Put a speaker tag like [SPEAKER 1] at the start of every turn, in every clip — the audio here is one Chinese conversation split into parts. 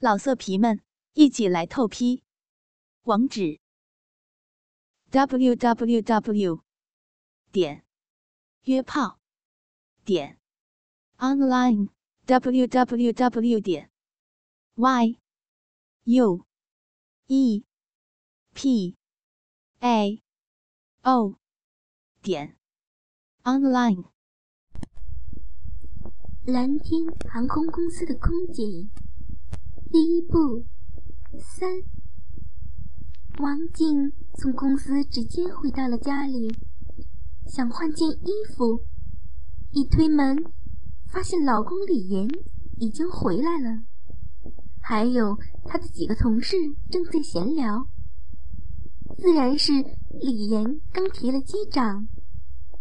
[SPEAKER 1] 老色皮们，一起来透批！网址：w w w 点约炮点 online w w w 点 y u e p a o 点 online。
[SPEAKER 2] 蓝天航空公司的空姐。第一步，三。王静从公司直接回到了家里，想换件衣服。一推门，发现老公李岩已经回来了，还有他的几个同事正在闲聊。自然是李岩刚提了机长，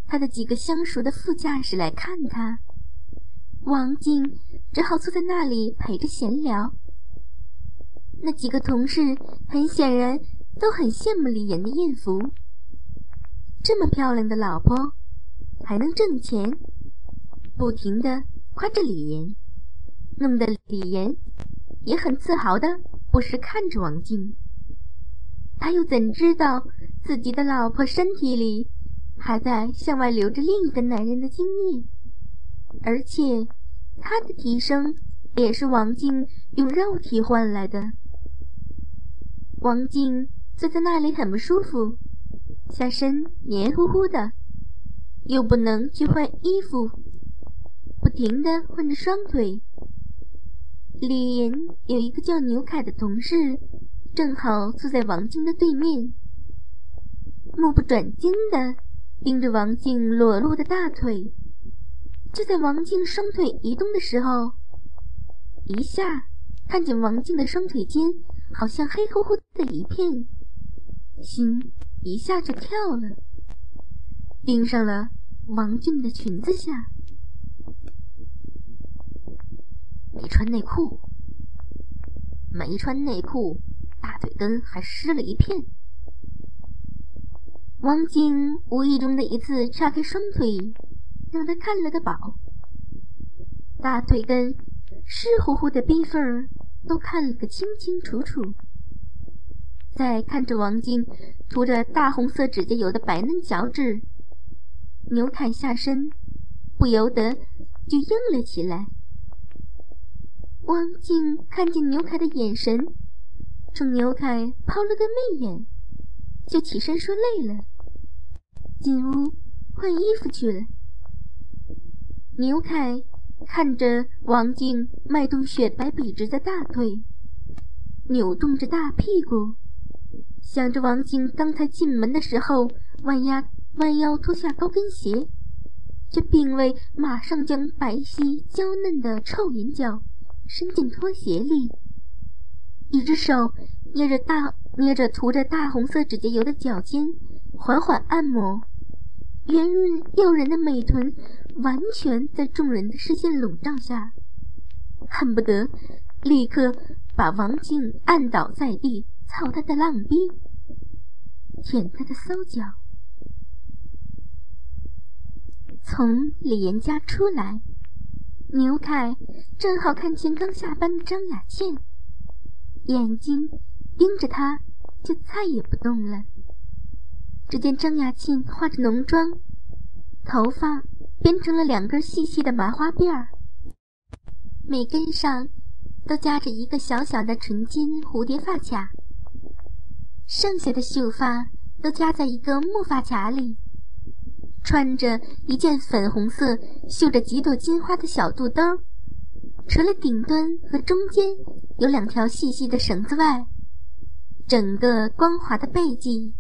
[SPEAKER 2] 他的几个相熟的副驾驶来看他，王静只好坐在那里陪着闲聊。那几个同事很显然都很羡慕李岩的艳福，这么漂亮的老婆还能挣钱，不停的夸着李岩，弄得李岩也很自豪的不时看着王静。他又怎知道自己的老婆身体里还在向外流着另一个男人的精液，而且他的提升也是王静用肉体换来的。王静坐在那里很不舒服，下身黏糊糊的，又不能去换衣服，不停的换着双腿。李岩有一个叫牛凯的同事，正好坐在王静的对面，目不转睛的盯着王静裸露的大腿。就在王静双腿移动的时候，一下看见王静的双腿间。好像黑乎乎的一片，心一下就跳了，盯上了王俊的裙子下。没穿内裤，没穿内裤，大腿根还湿了一片。王静无意中的一次叉开双腿，让他看了个饱。大腿根湿乎乎的逼缝儿。都看了个清清楚楚，再看着王静涂着大红色指甲油的白嫩脚趾，牛凯下身不由得就硬了起来。王静看见牛凯的眼神，冲牛凯抛了个媚眼，就起身说累了，进屋换衣服去了。牛凯。看着王静迈动雪白笔直的大腿，扭动着大屁股，想着王静刚才进门的时候弯腰弯腰脱下高跟鞋，却并未马上将白皙娇嫩的臭银脚伸进拖鞋里，一只手捏着大捏着涂着大红色指甲油的脚尖，缓缓按摩。圆润诱人的美臀完全在众人的视线笼罩下，恨不得立刻把王静按倒在地，操他的浪逼，舔他的骚脚。从李岩家出来，牛凯正好看见刚下班的张雅倩，眼睛盯着他，就再也不动了。只见张雅倩化着浓妆，头发编成了两根细细的麻花辫儿，每根上都夹着一个小小的纯金蝴蝶发卡，剩下的秀发都夹在一个木发卡里。穿着一件粉红色绣着几朵金花的小肚兜，除了顶端和中间有两条细细的绳子外，整个光滑的背脊。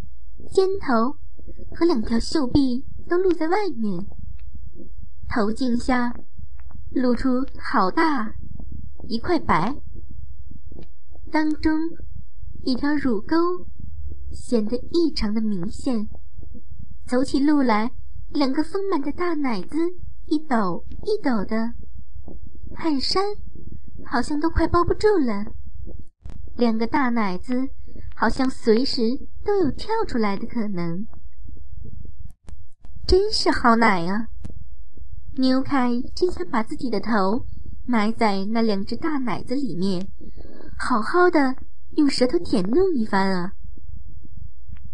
[SPEAKER 2] 肩头和两条袖臂都露在外面，头颈下露出好大一块白，当中一条乳沟显得异常的明显。走起路来，两个丰满的大奶子一抖一抖的，汗衫好像都快包不住了。两个大奶子。好像随时都有跳出来的可能，真是好奶啊！牛凯真想把自己的头埋在那两只大奶子里面，好好的用舌头舔弄一番啊！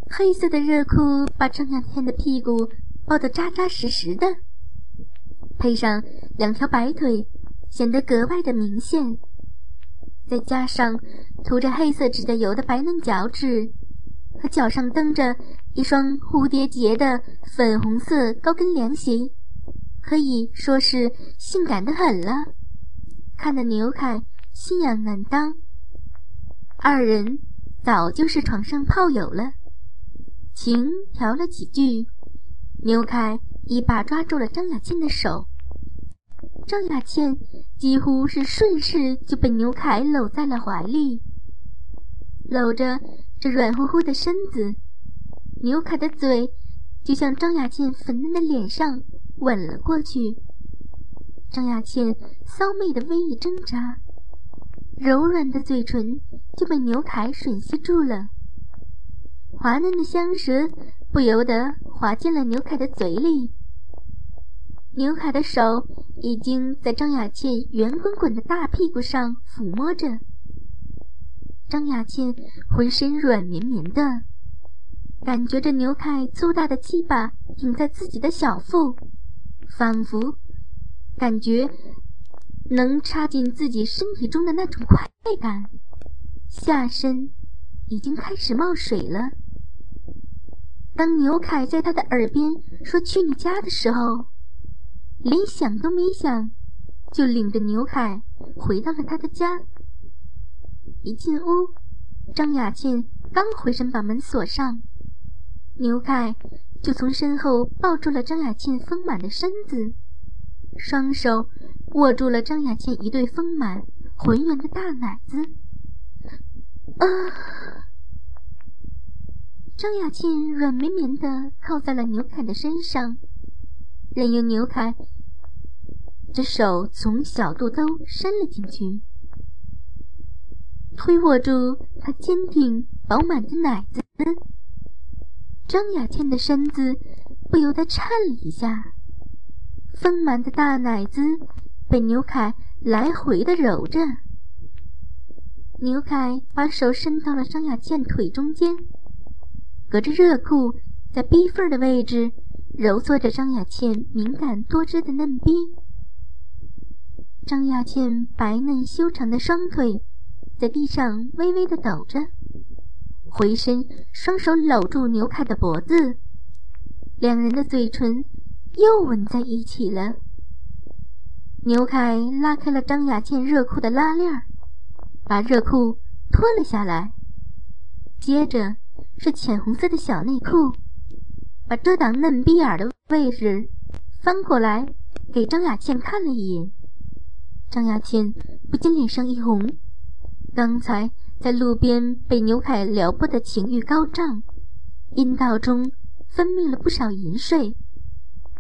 [SPEAKER 2] 黑色的热裤把张亚天的屁股包得扎扎实实的，配上两条白腿，显得格外的明显。再加上涂着黑色指甲油的白嫩脚趾，和脚上蹬着一双蝴蝶结的粉红色高跟凉鞋，可以说是性感的很了。看得牛凯心痒难当。二人早就是床上炮友了。情调了几句，牛凯一把抓住了张雅倩的手，张雅倩几乎是顺势就被牛凯搂在了怀里，搂着这软乎乎的身子，牛凯的嘴就向张雅倩粉嫩的脸上吻了过去。张雅倩骚媚的微一挣扎，柔软的嘴唇就被牛凯吮吸住了。滑嫩的香舌不由得滑进了牛凯的嘴里。牛凯的手已经在张雅倩圆滚滚的大屁股上抚摸着。张雅倩浑身软绵绵的，感觉着牛凯粗大的鸡巴顶在自己的小腹，仿佛感觉能插进自己身体中的那种快感。下身已经开始冒水了。当牛凯在他的耳边说“去你家”的时候，连想都没想，就领着牛凯回到了他的家。一进屋，张雅倩刚回身把门锁上，牛凯就从身后抱住了张雅倩丰满的身子，双手握住了张雅倩一对丰满浑圆的大奶子。啊！张雅倩软绵绵的靠在了牛凯的身上，任由牛凯这手从小肚兜伸了进去，推握住他坚挺饱满的奶子。张雅倩的身子不由得颤了一下，丰满的大奶子被牛凯来回的揉着。牛凯把手伸到了张雅倩腿中间。隔着热裤，在逼缝的位置揉搓着张雅倩敏感多汁的嫩逼。张雅倩白嫩修长的双腿在地上微微的抖着，回身双手搂住牛凯的脖子，两人的嘴唇又吻在一起了。牛凯拉开了张雅倩热裤的拉链，把热裤脱了下来，接着。是浅红色的小内裤，把遮挡嫩逼眼的位置翻过来给张雅倩看了一眼。张雅倩不禁脸上一红，刚才在路边被牛凯撩拨的情欲高涨，阴道中分泌了不少淫水，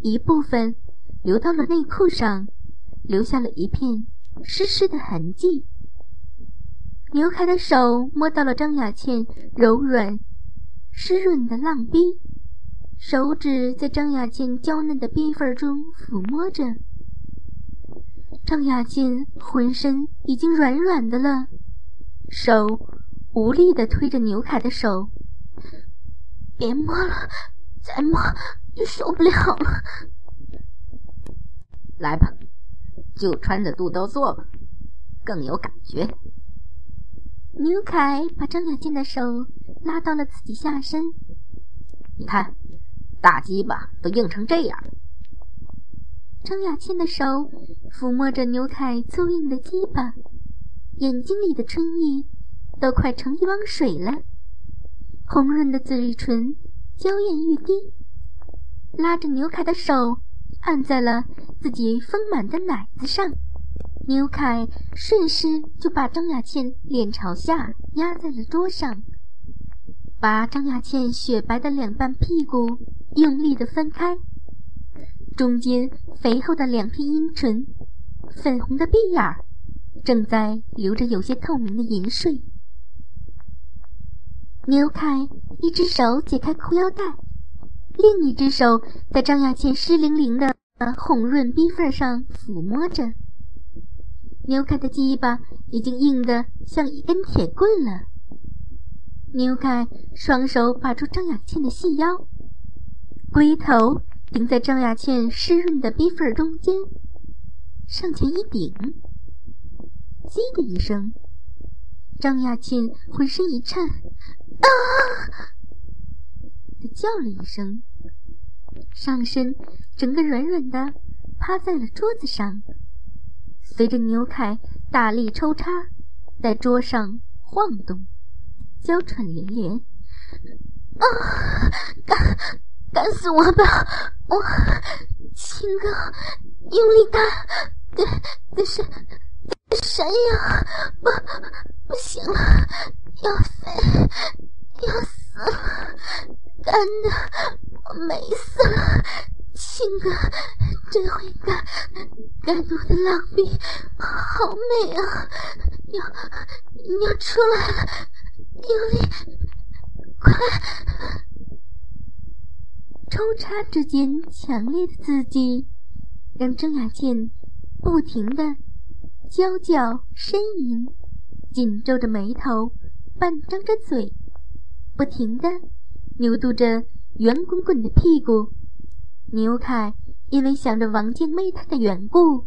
[SPEAKER 2] 一部分流到了内裤上，留下了一片湿湿的痕迹。牛凯的手摸到了张雅倩柔软。湿润的浪逼，手指在张雅倩娇嫩的逼缝中抚摸着。张雅倩浑身已经软软的了，手无力的推着牛凯的手：“别摸了，再摸就受不了了。”
[SPEAKER 3] 来吧，就穿着肚兜做吧，更有感觉。
[SPEAKER 2] 牛凯把张雅倩的手。拉到了自己下身，
[SPEAKER 3] 你看，大鸡巴都硬成这样。
[SPEAKER 2] 张雅倩的手抚摸着牛凯粗硬的鸡巴，眼睛里的春意都快成一汪水了，红润的嘴唇娇艳欲滴，拉着牛凯的手按在了自己丰满的奶子上，牛凯顺势就把张雅倩脸朝下压在了桌上。把张雅倩雪白的两半屁股用力的分开，中间肥厚的两片阴唇，粉红的鼻眼儿，正在流着有些透明的银水。牛凯一只手解开裤腰带，另一只手在张雅倩湿淋淋的红润逼缝上抚摸着，牛凯的鸡巴已经硬得像一根铁棍了。牛凯双手把住张雅倩的细腰，龟头顶在张雅倩湿润的逼缝中间，上前一顶，叽的一声，张亚倩浑身一颤，啊！的叫了一声，上身整个软软的趴在了桌子上。随着牛凯大力抽插，在桌上晃动，娇喘连连。啊！干干死我吧！我亲哥用力干，对，但是山呀，不不行了，要飞，要死了，干的我美死了。亲哥真会干，干我的浪逼好美啊！要要出来了，用力，快！抽插之间强烈的刺激，让郑雅倩不停的娇叫呻吟，紧皱着眉头，半张着嘴，不停的扭动着圆滚滚的屁股。牛凯因为想着王静妹他的缘故，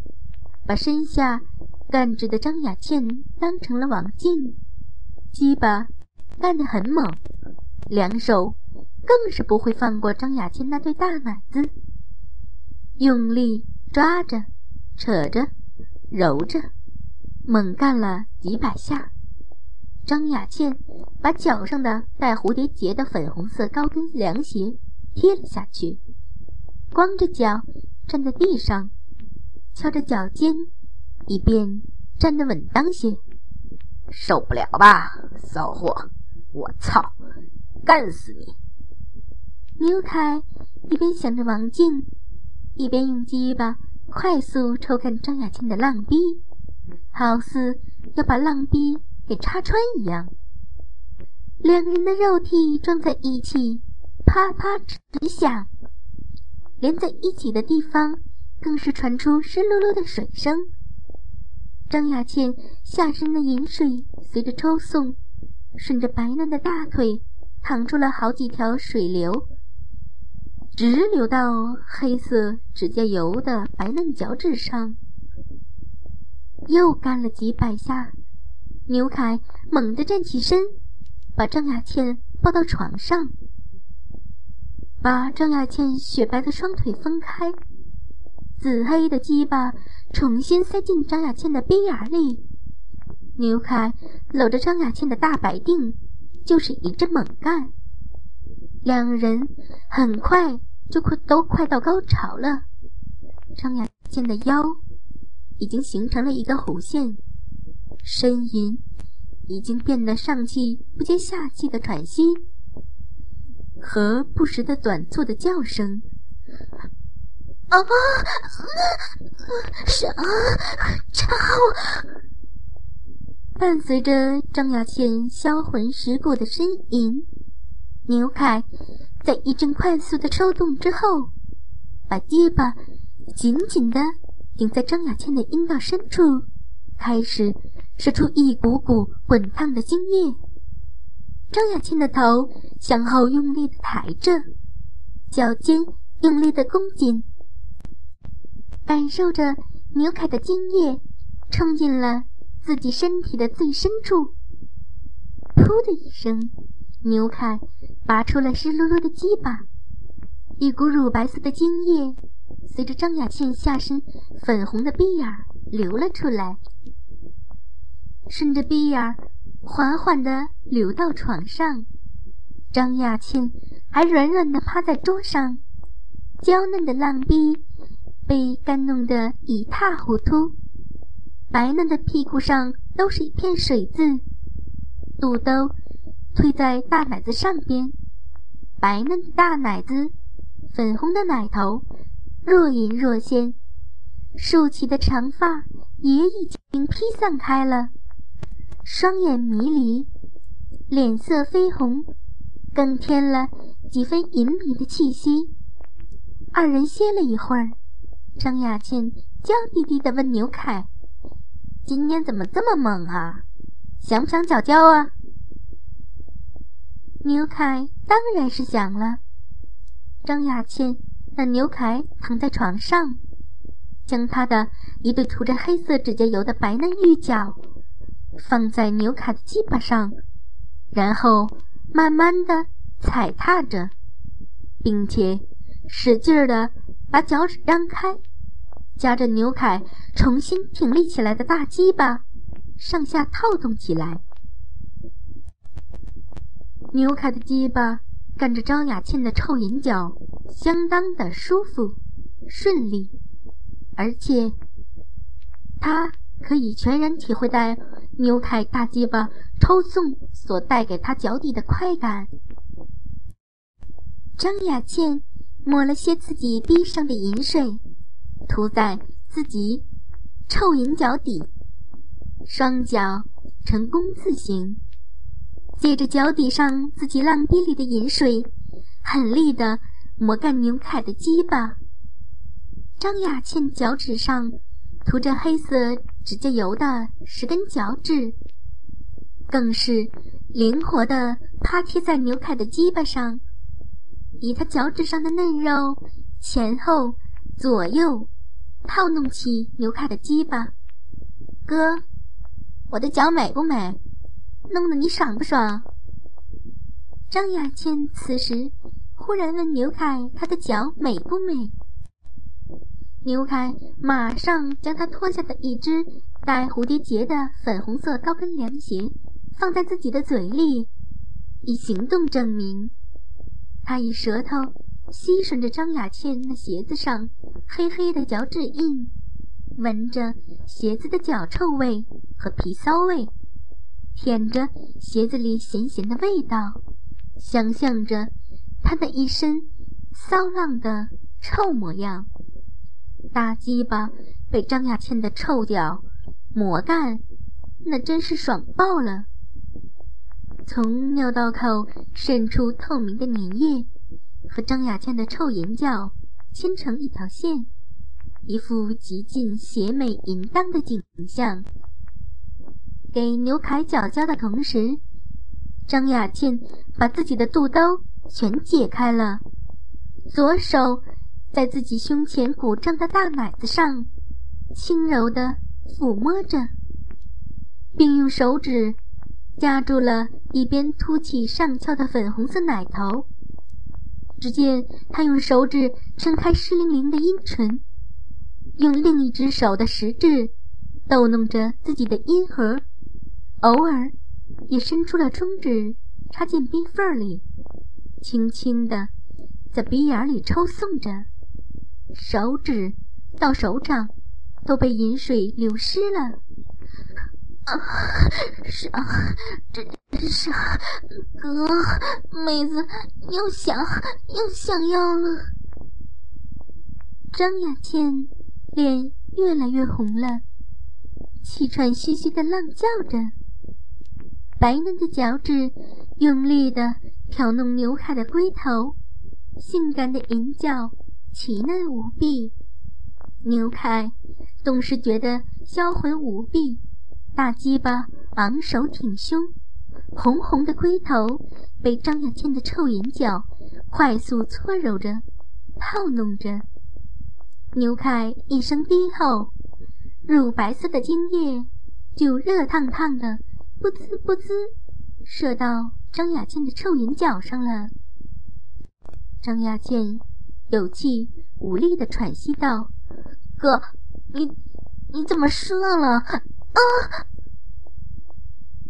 [SPEAKER 2] 把身下干直的张雅倩当成了王静，鸡巴干得很猛，两手更是不会放过张雅倩那对大奶子，用力抓着、扯着、揉着，猛干了几百下。张雅倩把脚上的带蝴蝶结的粉红色高跟凉鞋踢了下去。光着脚站在地上，敲着脚尖，以便站得稳当些。
[SPEAKER 3] 受不了吧，骚货！我操，干死你！
[SPEAKER 2] 牛凯一边想着王静，一边用鸡巴快速抽干张雅倩的浪逼，好似要把浪壁给插穿一样。两人的肉体撞在一起，啪啪直响。连在一起的地方，更是传出湿漉漉的水声。张雅倩下身的饮水随着抽送，顺着白嫩的大腿淌出了好几条水流，直流到黑色指甲油的白嫩脚趾上。又干了几百下，牛凯猛地站起身，把张雅倩抱到床上。把张雅倩雪白的双腿分开，紫黑的鸡巴重新塞进张雅倩的鼻眼里。牛凯搂着张雅倩的大白腚，就是一阵猛干。两人很快就快都快到高潮了。张雅倩的腰已经形成了一个弧线，呻吟已经变得上气不接下气的喘息。和不时的短促的叫声，啊，啥？操！伴随着张雅倩销魂蚀骨的呻吟，牛凯在一阵快速的抽动之后，把鸡巴紧紧的顶在张雅倩的阴道深处，开始射出一股股滚烫的精液。张雅倩的头向后用力的抬着，脚尖用力的弓紧，感受着牛凯的精液冲进了自己身体的最深处。噗的一声，牛凯拔出了湿漉漉的鸡巴，一股乳白色的精液随着张雅倩下身粉红的鼻眼流了出来，顺着鼻眼缓缓地流到床上，张雅倩还软软地趴在桌上，娇嫩的浪逼被干弄得一塌糊涂，白嫩的屁股上都是一片水渍，肚兜推在大奶子上边，白嫩的大奶子，粉红的奶头，若隐若现，竖起的长发也已经披散开了。双眼迷离，脸色绯红，更添了几分淫靡的气息。二人歇了一会儿，张雅倩娇滴滴地问牛凯：“今天怎么这么猛啊？想不想脚胶啊？牛凯当然是想了。张雅倩让牛凯躺在床上，将他的一对涂着黑色指甲油的白嫩玉脚放在牛凯的鸡巴上，然后慢慢的踩踏着，并且使劲儿的把脚趾张开。夹着牛凯重新挺立起来的大鸡巴，上下套动起来。牛凯的鸡巴干着张雅倩的臭银脚，相当的舒服、顺利，而且他可以全然体会到牛凯大鸡巴抽送所带给他脚底的快感。张雅倩抹了些自己地上的银水。涂在自己臭银脚底，双脚呈弓字形，借着脚底上自己浪逼里的银水，狠力的磨干牛凯的鸡巴。张雅倩脚趾上涂着黑色指甲油的十根脚趾，更是灵活的趴贴在牛凯的鸡巴上，以他脚趾上的嫩肉前后。左右套弄起牛凯的鸡巴，哥，我的脚美不美？弄得你爽不爽？张雅倩此时忽然问牛凯：“他的脚美不美？”牛凯马上将他脱下的一只带蝴蝶结的粉红色高跟凉鞋放在自己的嘴里，以行动证明。他以舌头。吸吮着张雅倩那鞋子上黑黑的脚趾印，闻着鞋子的脚臭味和皮骚味，舔着鞋子里咸咸的味道，想象着他那一身骚浪的臭模样。大鸡巴被张雅倩的臭脚磨干，那真是爽爆了。从尿道口渗出透明的粘液。和张雅倩的臭银角牵成一条线，一副极尽邪美淫荡的景象。给牛凯脚胶的同时，张雅倩把自己的肚兜全解开了，左手在自己胸前鼓胀的大奶子上轻柔地抚摸着，并用手指夹住了一边凸起上翘的粉红色奶头。只见他用手指撑开湿淋淋的阴唇，用另一只手的食指逗弄着自己的阴核，偶尔也伸出了中指插进冰缝里，轻轻地在鼻眼里抽送着，手指到手掌都被饮水流湿了。啊，是啊，真是啊，哥，妹子又想又想要了。张雅倩脸越来越红了，气喘吁吁的浪叫着，白嫩的脚趾用力的挑弄牛凯的龟头，性感的银角奇嫩无比。牛凯总是觉得销魂无比。大鸡巴昂首挺胸，红红的龟头被张雅倩的臭银角快速搓揉着、套弄着。牛凯一声低吼，乳白色的精液就热烫烫的，不滋不滋射到张雅倩的臭银脚上了。张雅倩有气无力的喘息道：“哥，你你怎么射了？”啊！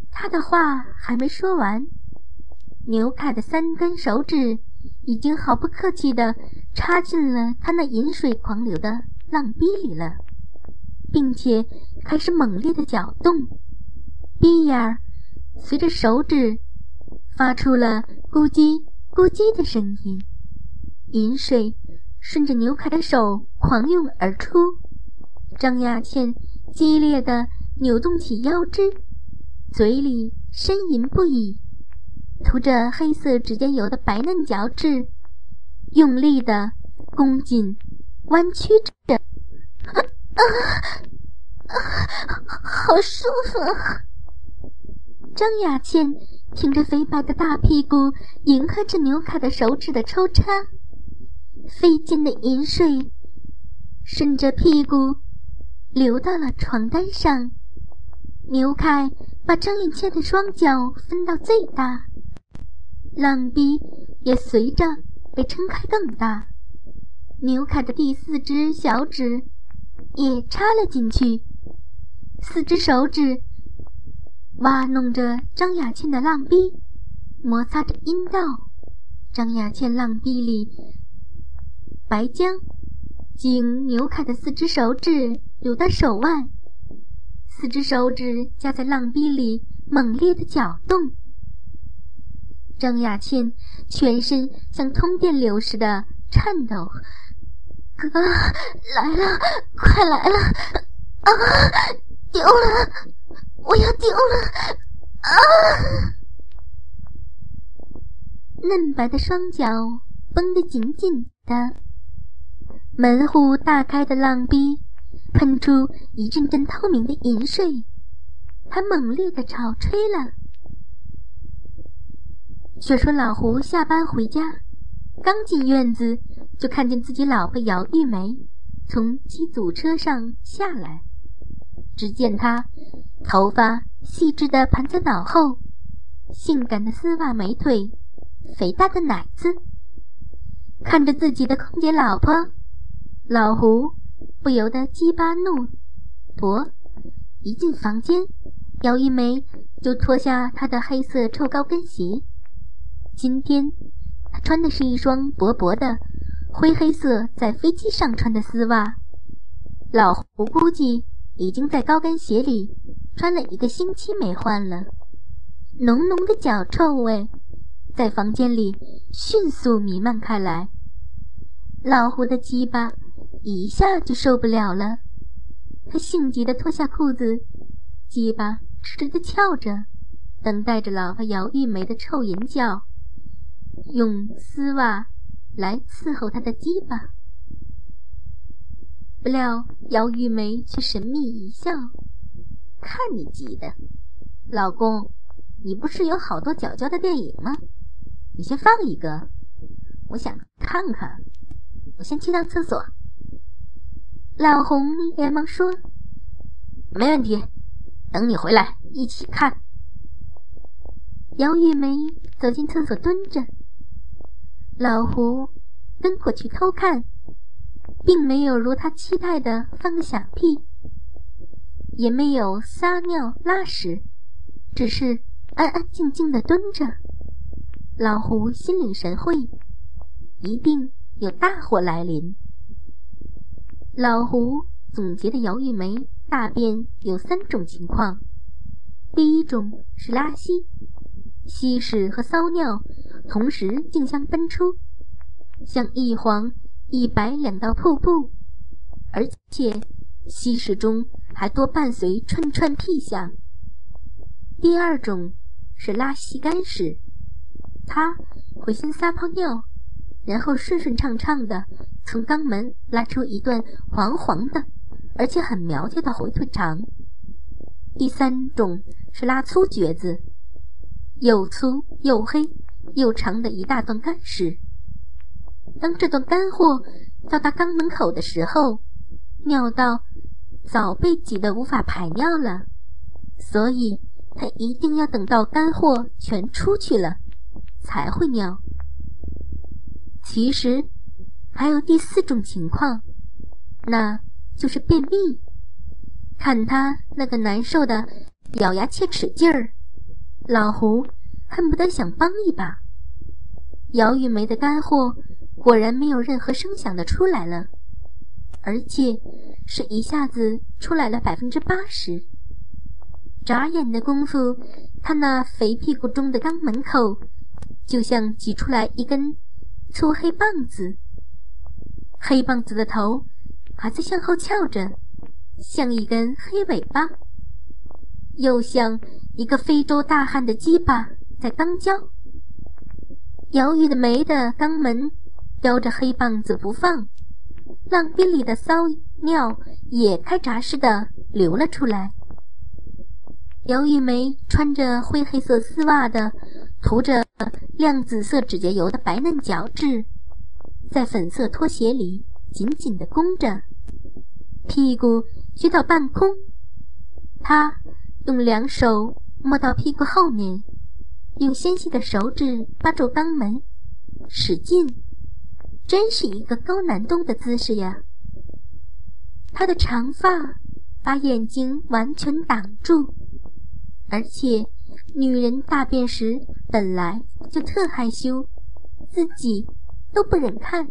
[SPEAKER 2] 他的话还没说完，牛凯的三根手指已经毫不客气地插进了他那饮水狂流的浪逼里了，并且开始猛烈的搅动，逼眼儿随着手指发出了咕叽咕叽的声音，饮水顺着牛凯的手狂涌而出，张雅倩激烈地扭动起腰肢。嘴里呻吟不已，涂着黑色指甲油的白嫩脚趾，用力的弓紧、弯曲着。啊！好舒服！张雅倩挺着肥白的大屁股，迎合着牛凯的手指的抽插，飞溅的银水顺着屁股流到了床单上。牛凯把张雅倩的双脚分到最大，浪逼也随着被撑开更大。牛凯的第四只小指也插了进去，四只手指挖弄着张雅倩的浪逼，摩擦着阴道。张雅倩浪逼里白浆经牛凯的四只手指流到手腕，四只手指夹在浪逼里猛烈的搅动。张雅倩全身像通电流似的颤抖。哥来了，快来了！啊，丢了，我要丢了！啊！嫩白的双脚绷得紧紧的，门户大开的浪逼喷出一阵阵透明的银水，他猛烈的朝吹了。却说老胡下班回家，刚进院子。就看见自己老婆姚玉梅从机组车上下来，只见她头发细致的盘在脑后，性感的丝袜美腿，肥大的奶子。看着自己的空姐老婆，老胡不由得鸡巴怒勃。一进房间，姚一梅就脱下她的黑色臭高跟鞋。今天她穿的是一双薄薄的。灰黑色在飞机上穿的丝袜，老胡估计已经在高跟鞋里穿了一个星期没换了。浓浓的脚臭味在房间里迅速弥漫开来，老胡的鸡巴一下就受不了了，他性急地脱下裤子，鸡巴直直地翘着，等待着老婆姚玉梅的臭淫叫，用丝袜。来伺候他的鸡巴，不料姚玉梅却神秘一笑：“看你急的，老公，你不是有好多角角的电影吗？你先放一个，我想看看。我先去趟厕所。”老红连忙说：“没问题，等你回来一起看。”姚玉梅走进厕所蹲着。老胡跟过去偷看，并没有如他期待的放个响屁，也没有撒尿拉屎，只是安安静静的蹲着。老胡心领神会，一定有大祸来临。老胡总结的姚玉梅大便有三种情况：第一种是拉稀，稀屎和骚尿。同时竞相奔出，像一黄一白两道瀑布，而且稀屎中还多伴随串串屁响。第二种是拉稀干屎，它会先撒泡尿，然后顺顺畅畅的从肛门拉出一段黄黄的，而且很苗条的回腿肠。第三种是拉粗橛子，又粗又黑。又长的一大段干屎。当这段干货到达肛门口的时候，尿道早被挤得无法排尿了，所以他一定要等到干货全出去了才会尿。其实还有第四种情况，那就是便秘。看他那个难受的咬牙切齿劲儿，老胡。恨不得想帮一把。姚玉梅的干货果然没有任何声响的出来了，而且是一下子出来了百分之八十。眨眼的功夫，他那肥屁股中的肛门口就像挤出来一根粗黑棒子，黑棒子的头还在向后翘着，像一根黑尾巴，又像一个非洲大汉的鸡巴。在肛交，姚玉的没的肛门叼着黑棒子不放，浪逼里的骚尿也开闸似的流了出来。姚玉梅穿着灰黑色丝袜的、涂着亮紫色指甲油的白嫩脚趾，在粉色拖鞋里紧紧地弓着，屁股撅到半空。她用两手摸到屁股后面，用纤细的手指扒住肛门，使劲，真是一个高难度的姿势呀！她的长发把眼睛完全挡住。而且，女人大便时本来就特害羞，自己都不忍看。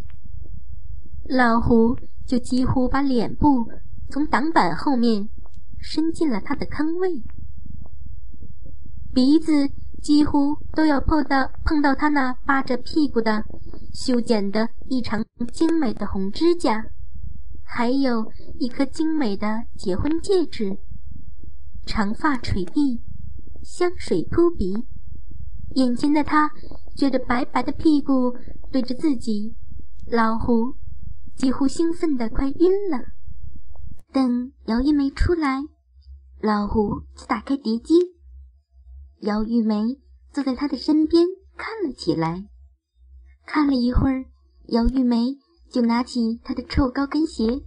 [SPEAKER 2] 老胡就几乎把脸部从挡板后面伸进了他的坑位，鼻子几乎都要碰到碰到他那扒着屁股的修剪的异常精美的红指甲，还有一颗精美的结婚戒指，长发垂地。香水扑鼻，眼前的他觉得白白的屁股对着自己，老胡几乎兴奋的快晕了。等姚玉梅出来，老胡就打开碟机，姚玉梅坐在他的身边看了起来。看了一会儿，姚玉梅就拿起他的臭高跟鞋，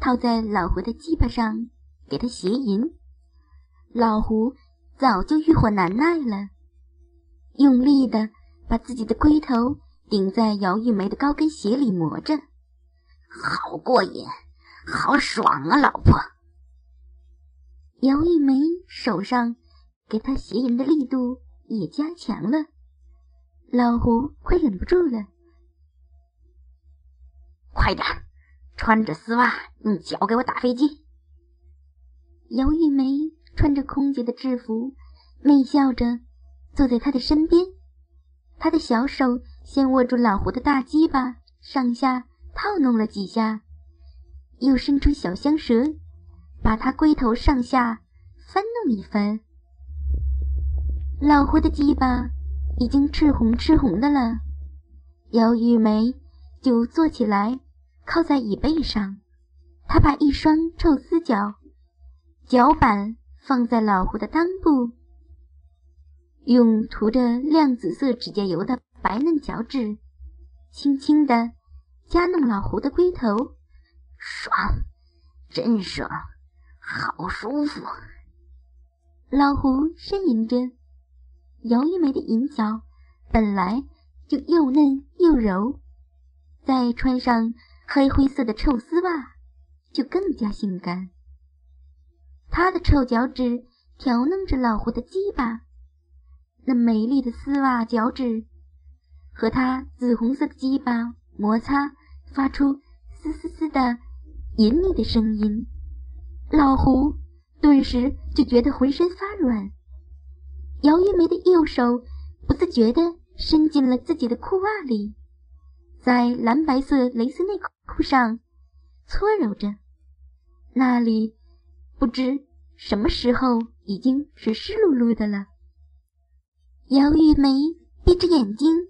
[SPEAKER 2] 套在老胡的鸡巴上，给他鞋淫。老胡。早就欲火难耐了，用力的把自己的龟头顶在姚玉梅的高跟鞋里磨着，
[SPEAKER 3] 好过瘾，好爽啊，老婆！
[SPEAKER 2] 姚玉梅手上给他鞋淫的力度也加强了，老胡快忍不住了，
[SPEAKER 3] 快点，穿着丝袜，用脚给我打飞机！
[SPEAKER 2] 姚玉梅。穿着空姐的制服，媚笑着坐在他的身边。他的小手先握住老胡的大鸡巴，上下套弄了几下，又伸出小香舌，把他龟头上下翻弄一番。老胡的鸡巴已经赤红赤红的了。姚玉梅就坐起来，靠在椅背上。他把一双臭丝脚脚板。放在老胡的裆部，用涂着亮紫色指甲油的白嫩脚趾，轻轻地夹弄老胡的龟头，
[SPEAKER 3] 爽，真爽，好舒服。
[SPEAKER 2] 老胡呻吟着，姚玉梅的银脚本来就又嫩又柔，再穿上黑灰色的臭丝袜，就更加性感。他的臭脚趾挑弄着老胡的鸡巴，那美丽的丝袜脚趾和他紫红色的鸡巴摩擦，发出嘶嘶嘶的隐秘的声音。老胡顿时就觉得浑身发软。姚玉梅的右手不自觉地伸进了自己的裤袜里，在蓝白色蕾丝内裤上搓揉着，那里。不知什么时候已经是湿漉漉的了。姚玉梅闭着眼睛，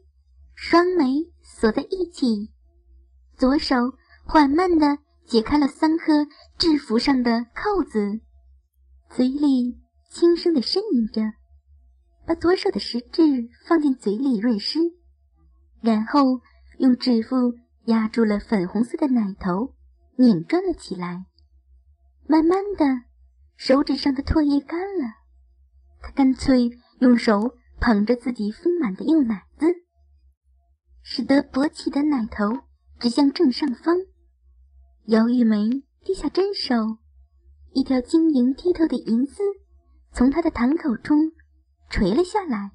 [SPEAKER 2] 双眉锁在一起，左手缓慢地解开了三颗制服上的扣子，嘴里轻声地呻吟着，把左手的食指放进嘴里润湿，然后用指腹压住了粉红色的奶头，拧转了起来。慢慢的，手指上的唾液干了，他干脆用手捧着自己丰满的幼奶子，使得勃起的奶头指向正上方。姚玉梅低下真手，一条晶莹剔透的银丝从她的堂口中垂了下来，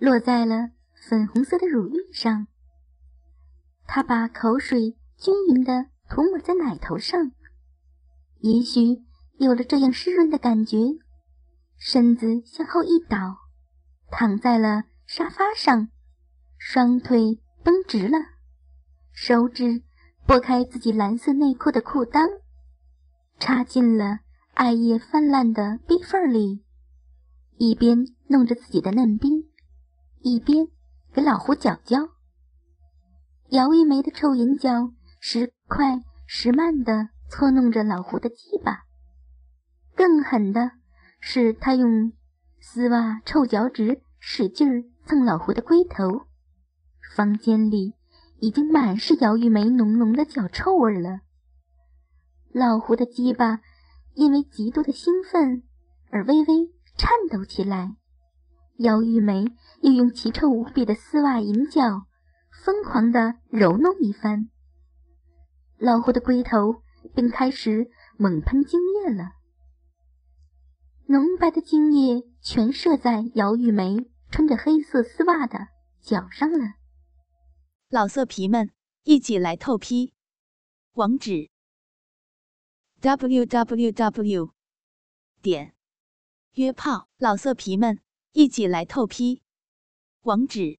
[SPEAKER 2] 落在了粉红色的乳晕上。他把口水均匀地涂抹在奶头上。也许有了这样湿润的感觉，身子向后一倒，躺在了沙发上，双腿绷直了，手指拨开自己蓝色内裤的裤裆，插进了艾叶泛滥的逼缝里，一边弄着自己的嫩逼，一边给老胡搅搅。姚玉梅的臭银脚时快时慢的。搓弄着老胡的鸡巴。更狠的是，他用丝袜臭脚趾使劲蹭老胡的龟头。房间里已经满是姚玉梅浓浓的脚臭味了。老胡的鸡巴因为极度的兴奋而微微颤抖起来。姚玉梅又用奇臭无比的丝袜银脚疯狂地揉弄一番，老胡的龟头便开始猛喷精液了。浓白的精液全射在姚玉梅穿着黑色丝袜的脚上了。
[SPEAKER 1] 老色皮们，一起来透批！网址：w w w. 点约炮。老色皮们，一起来透批！网址